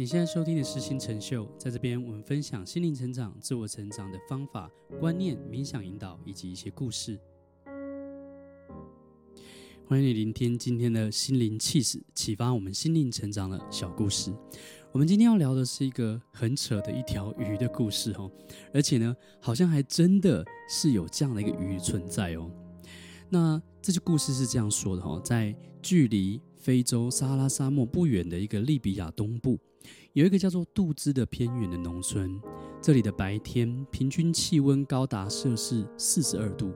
你现在收听的是心成秀，在这边我们分享心灵成长、自我成长的方法、观念、冥想引导以及一些故事。欢迎你聆听今天的心灵气质，启发我们心灵成长的小故事。我们今天要聊的是一个很扯的一条鱼的故事哦，而且呢，好像还真的是有这样的一个鱼存在哦。那这些故事是这样说的哈，在距离非洲撒哈拉沙漠不远的一个利比亚东部。有一个叫做杜兹的偏远的农村，这里的白天平均气温高达摄氏四十二度。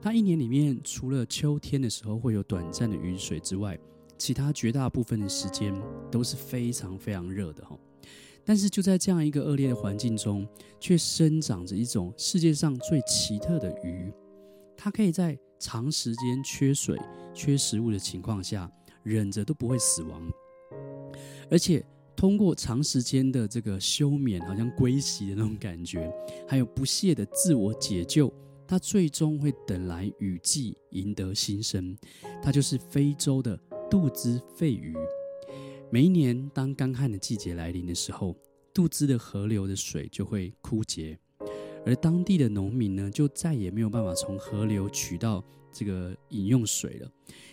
它一年里面除了秋天的时候会有短暂的雨水之外，其他绝大部分的时间都是非常非常热的哈。但是就在这样一个恶劣的环境中，却生长着一种世界上最奇特的鱼。它可以在长时间缺水、缺食物的情况下，忍着都不会死亡，而且。通过长时间的这个休眠，好像归西的那种感觉，还有不懈的自我解救，它最终会等来雨季，赢得新生。它就是非洲的杜兹肺鱼。每一年当干旱的季节来临的时候，杜兹的河流的水就会枯竭，而当地的农民呢，就再也没有办法从河流取到这个饮用水了。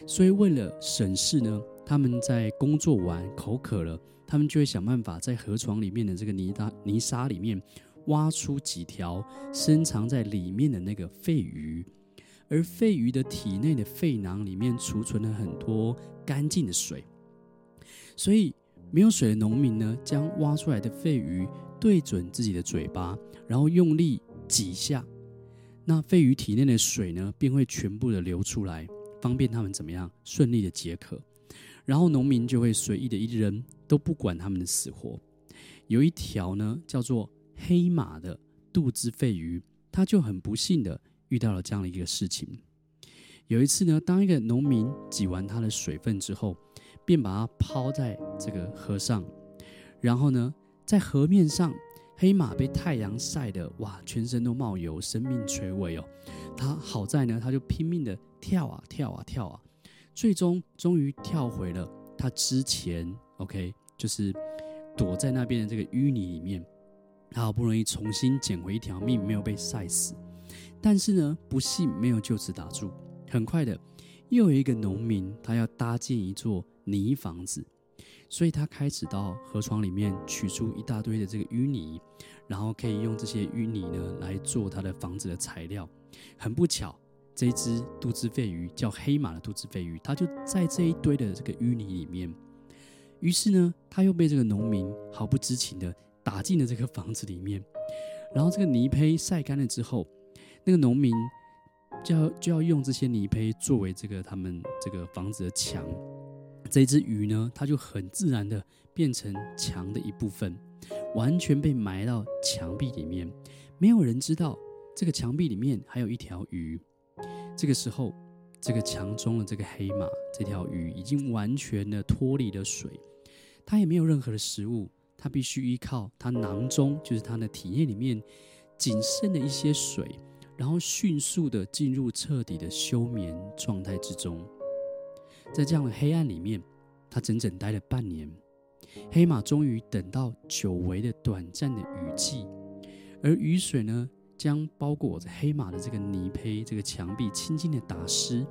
所以为了省事呢，他们在工作完口渴了。他们就会想办法在河床里面的这个泥沙泥沙里面挖出几条深藏在里面的那个肺鱼，而肺鱼的体内的肺囊里面储存了很多干净的水，所以没有水的农民呢，将挖出来的肺鱼对准自己的嘴巴，然后用力挤下，那肺鱼体内的水呢，便会全部的流出来，方便他们怎么样顺利的解渴。然后农民就会随意的一扔，都不管他们的死活。有一条呢叫做黑马的杜兹肺鱼，他就很不幸的遇到了这样的一个事情。有一次呢，当一个农民挤完他的水分之后，便把它抛在这个河上，然后呢，在河面上，黑马被太阳晒得哇，全身都冒油，生命垂危哦。他好在呢，他就拼命的跳啊跳啊跳啊。最终，终于跳回了他之前，OK，就是躲在那边的这个淤泥里面。他好不容易重新捡回一条命，没有被晒死。但是呢，不幸没有就此打住。很快的，又有一个农民，他要搭建一座泥房子，所以他开始到河床里面取出一大堆的这个淤泥，然后可以用这些淤泥呢来做他的房子的材料。很不巧。这一只杜兹肺鱼叫黑马的杜兹肺鱼，它就在这一堆的这个淤泥里面。于是呢，它又被这个农民毫不知情的打进了这个房子里面。然后这个泥胚晒干了之后，那个农民就要就要用这些泥胚作为这个他们这个房子的墙。这只鱼呢，它就很自然的变成墙的一部分，完全被埋到墙壁里面。没有人知道这个墙壁里面还有一条鱼。这个时候，这个墙中的这个黑马，这条鱼已经完全的脱离了水，它也没有任何的食物，它必须依靠它囊中，就是它的体液里面仅剩的一些水，然后迅速的进入彻底的休眠状态之中。在这样的黑暗里面，它整整待了半年。黑马终于等到久违的短暂的雨季，而雨水呢，将包裹着黑马的这个泥胚，这个墙壁轻轻的打湿，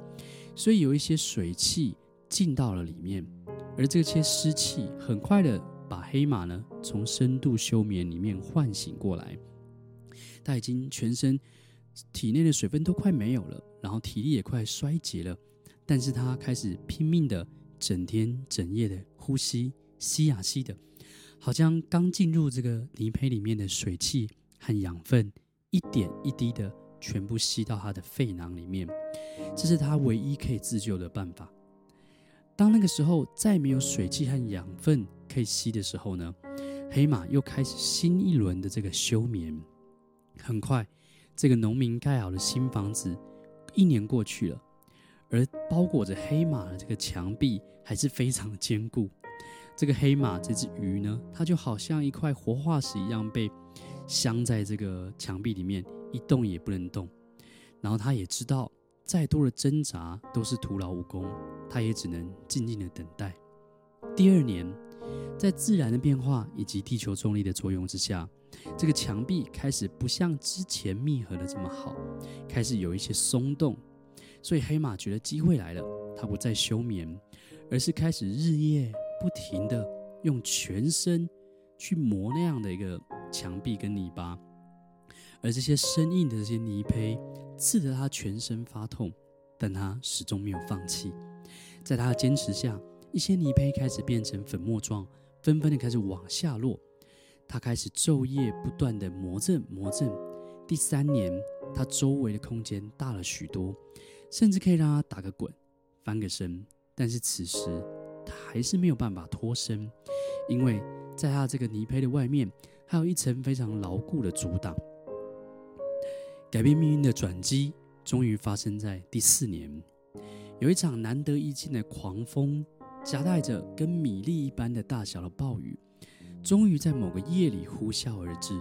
所以有一些水汽进到了里面，而这些湿气很快的把黑马呢从深度休眠里面唤醒过来。他已经全身体内的水分都快没有了，然后体力也快衰竭了，但是他开始拼命的整天整夜的呼吸，吸呀吸的，好像刚进入这个泥胚里面的水汽和养分。一点一滴的全部吸到他的肺囊里面，这是他唯一可以自救的办法。当那个时候再没有水汽和养分可以吸的时候呢，黑马又开始新一轮的这个休眠。很快，这个农民盖好了新房子，一年过去了，而包裹着黑马的这个墙壁还是非常的坚固。这个黑马这只鱼呢，它就好像一块活化石一样被。镶在这个墙壁里面，一动也不能动。然后他也知道，再多的挣扎都是徒劳无功，他也只能静静的等待。第二年，在自然的变化以及地球重力的作用之下，这个墙壁开始不像之前密合的这么好，开始有一些松动。所以黑马觉得机会来了，他不再休眠，而是开始日夜不停地用全身去磨那样的一个墙壁跟泥巴，而这些生硬的这些泥胚刺得他全身发痛，但他始终没有放弃。在他的坚持下，一些泥胚开始变成粉末状，纷纷的开始往下落。他开始昼夜不断的磨蹭磨蹭。第三年，他周围的空间大了许多。甚至可以让他打个滚、翻个身，但是此时他还是没有办法脱身，因为在他这个泥胚的外面还有一层非常牢固的阻挡。改变命运的转机终于发生在第四年，有一场难得一见的狂风，夹带着跟米粒一般的大小的暴雨，终于在某个夜里呼啸而至。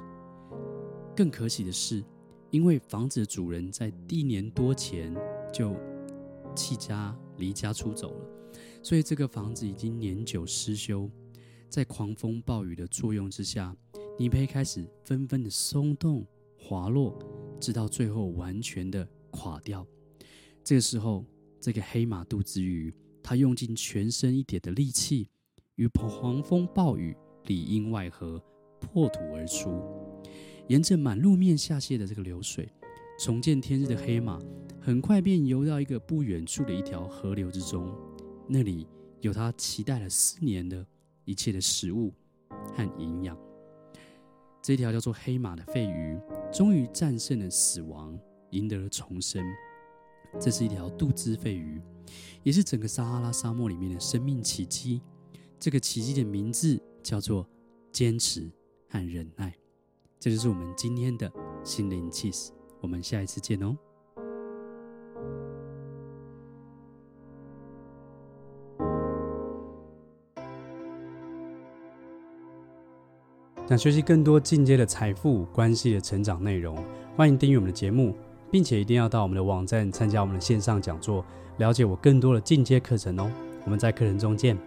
更可喜的是，因为房子的主人在一年多前。就弃家离家出走了，所以这个房子已经年久失修，在狂风暴雨的作用之下，泥胚开始纷纷的松动滑落，直到最后完全的垮掉。这个时候，这个黑马肚子鱼，它用尽全身一点的力气，与狂风暴雨里应外合，破土而出，沿着满路面下泄的这个流水，重见天日的黑马。很快便游到一个不远处的一条河流之中，那里有他期待了四年的一切的食物和营养。这条叫做黑马的肺鱼，终于战胜了死亡，赢得了重生。这是一条杜兹肺鱼，也是整个撒哈拉沙漠里面的生命奇迹。这个奇迹的名字叫做坚持和忍耐。这就是我们今天的心灵起司，我们下一次见哦。想学习更多进阶的财富关系的成长内容，欢迎订阅我们的节目，并且一定要到我们的网站参加我们的线上讲座，了解我更多的进阶课程哦。我们在课程中见。